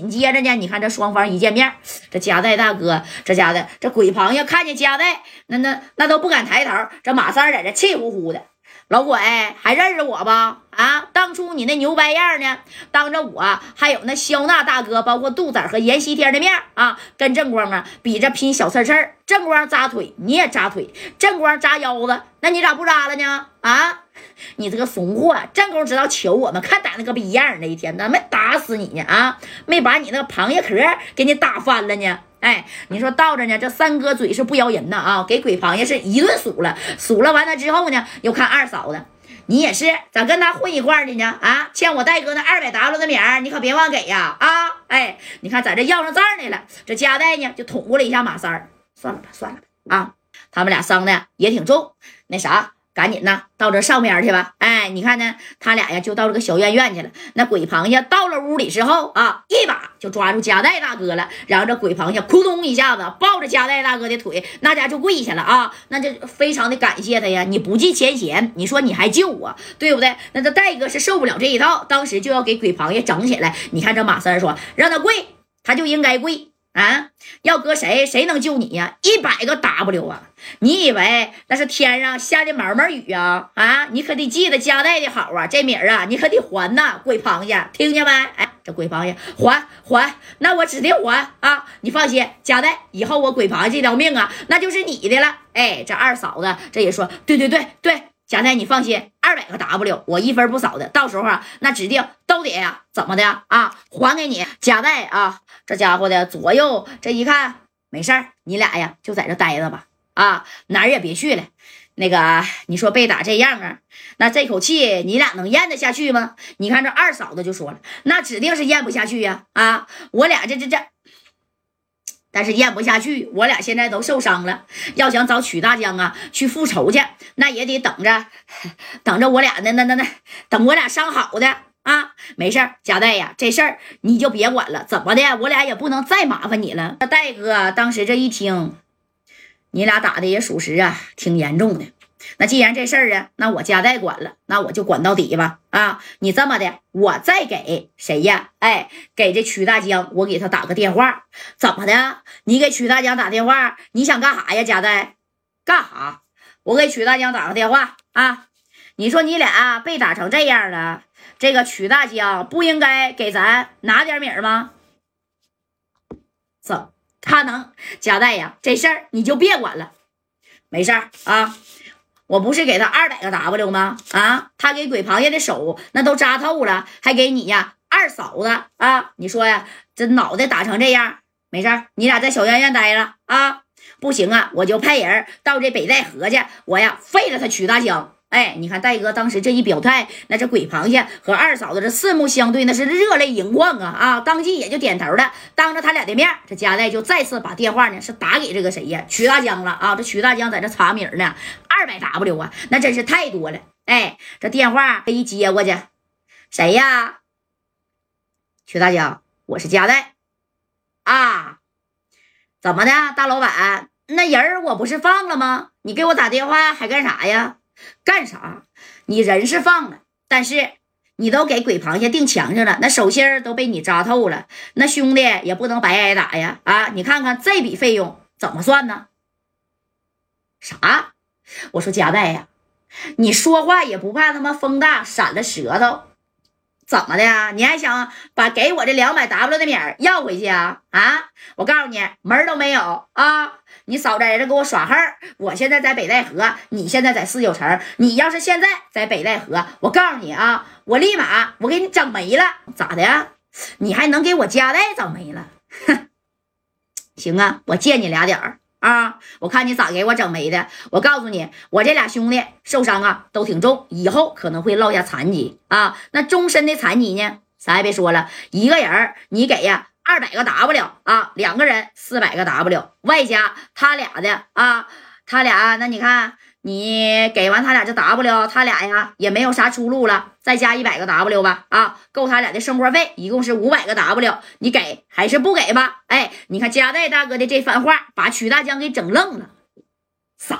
紧接着呢，你看这双方一见面，这夹带大哥这家的这鬼螃蟹看见夹带，那那那都不敢抬头。这马三在这气呼呼的。老鬼还认识我吧？啊，当初你那牛掰样呢？当着我还有那肖娜大哥，包括杜子和阎西天的面啊，跟正光啊比着拼小刺刺正光扎腿，你也扎腿；正光扎腰子，那你咋不扎了呢？啊，你这个怂货！正光知道求我们，看打那个逼样那一天，咱没打死你呢？啊，没把你那个螃蟹壳给你打翻了呢？哎，你说倒着呢？这三哥嘴是不饶人呐啊！给鬼螃蟹是一顿数了，数了完了之后呢，又看二嫂子，你也是咋跟他混一块的呢？啊，欠我戴哥那二百 W 的名，你可别忘给呀！啊，哎，你看在这要上账来了，这夹带呢就捅咕了一下马三儿，算了吧，算了吧，啊，他们俩伤的也挺重，那啥。赶紧呐，到这上边去吧。哎，你看呢，他俩呀就到这个小院院去了。那鬼螃蟹到了屋里之后啊，一把就抓住夹带大哥了，然后这鬼螃蟹扑通一下子抱着夹带大哥的腿，那家就跪下了啊，那就非常的感谢他呀。你不计前嫌，你说你还救我，对不对？那这戴哥是受不了这一套，当时就要给鬼螃蟹整起来。你看这马三说让他跪，他就应该跪。啊，要搁谁，谁能救你呀？一百个 W 啊！你以为那是天上下的毛毛雨啊？啊，你可得记得家带的好啊，这米儿啊，你可得还呐，鬼螃蟹，听见没？哎，这鬼螃蟹还还，那我指定还啊！你放心，家带以后我鬼螃蟹这条命啊，那就是你的了。哎，这二嫂子这也说，对对对对。贾代，你放心，二百个 W，我一分不少的，到时候啊，那指定都得呀，怎么的啊，还给你。贾代啊，这家伙的左右这一看，没事儿，你俩呀就在这待着吧，啊，哪儿也别去了。那个，你说被打这样啊，那这口气你俩能咽得下去吗？你看这二嫂子就说了，那指定是咽不下去呀，啊，我俩这这这。但是咽不下去，我俩现在都受伤了，要想找曲大江啊去复仇去，那也得等着，等着我俩那那那那，等我俩伤好的啊。没事儿，贾代呀，这事儿你就别管了，怎么的，我俩也不能再麻烦你了。那戴哥当时这一听，你俩打的也属实啊，挺严重的。那既然这事儿啊，那我家代管了，那我就管到底吧。啊，你这么的，我再给谁呀？哎，给这曲大江，我给他打个电话。怎么的？你给曲大江打电话，你想干啥呀？家代，干啥？我给曲大江打个电话啊！你说你俩被打成这样了，这个曲大江不应该给咱拿点米儿吗？怎他能？家代呀，这事儿你就别管了，没事儿啊。我不是给他二百个 W 吗？啊，他给鬼螃蟹的手那都扎透了，还给你呀，二嫂子啊，你说呀，这脑袋打成这样，没事你俩在小院院待着啊，不行啊，我就派人到这北戴河去，我呀废了他曲大江。哎，你看戴哥当时这一表态，那这鬼螃蟹和二嫂子这四目相对，那是热泪盈眶啊啊！当即也就点头了。当着他俩的面，这夹代就再次把电话呢是打给这个谁呀？曲大江了啊！这曲大江在这查名呢，二百 W 啊，那真是太多了。哎，这电话这一接过去，谁呀？曲大江，我是夹代啊。怎么的，大老板？那人我不是放了吗？你给我打电话还干啥呀？干啥？你人是放了，但是你都给鬼螃蟹钉墙上了，那手心都被你扎透了，那兄弟也不能白挨打呀！啊，你看看这笔费用怎么算呢？啥？我说夹带呀，你说话也不怕他妈风大闪了舌头？怎么的呀？你还想把给我这两百 W 的米儿要回去啊？啊！我告诉你，门都没有啊！你少在这给我耍横！我现在在北戴河，你现在在四九城。你要是现在在北戴河，我告诉你啊，我立马我给你整没了，咋的呀？你还能给我家带整没了？哼！行啊，我借你俩点儿。啊！我看你咋给我整没的？我告诉你，我这俩兄弟受伤啊，都挺重，以后可能会落下残疾啊。那终身的残疾呢？啥也别说了，一个人你给呀二百个 W 啊，两个人四百个 W，外加他俩的啊，他俩那你看。你给完他俩这 W，他俩呀也没有啥出路了，再加一百个 W 吧，啊，够他俩的生活费，一共是五百个 W，你给还是不给吧？哎，你看加代大哥的这番话，把曲大江给整愣了，啥？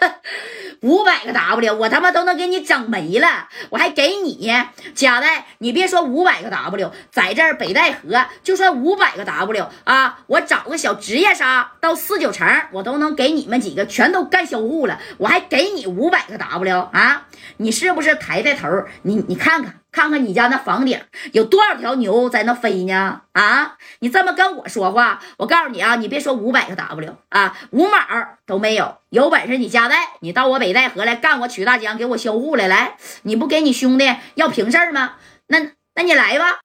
五百个 W，我他妈都能给你整没了，我还给你。贾代，你别说五百个 W，在这儿北戴河就算五百个 W 啊，我找个小职业杀到四九城，我都能给你们几个全都干销户了，我还给你五百个 W 啊，你是不是抬抬头？你你看看。看看你家那房顶有多少条牛在那飞呢？啊，你这么跟我说话，我告诉你啊，你别说五百个 W 啊，五毛都没有。有本事你加代，你到我北戴河来干我曲大江，给我销户来。来，你不给你兄弟要平事吗？那那你来吧。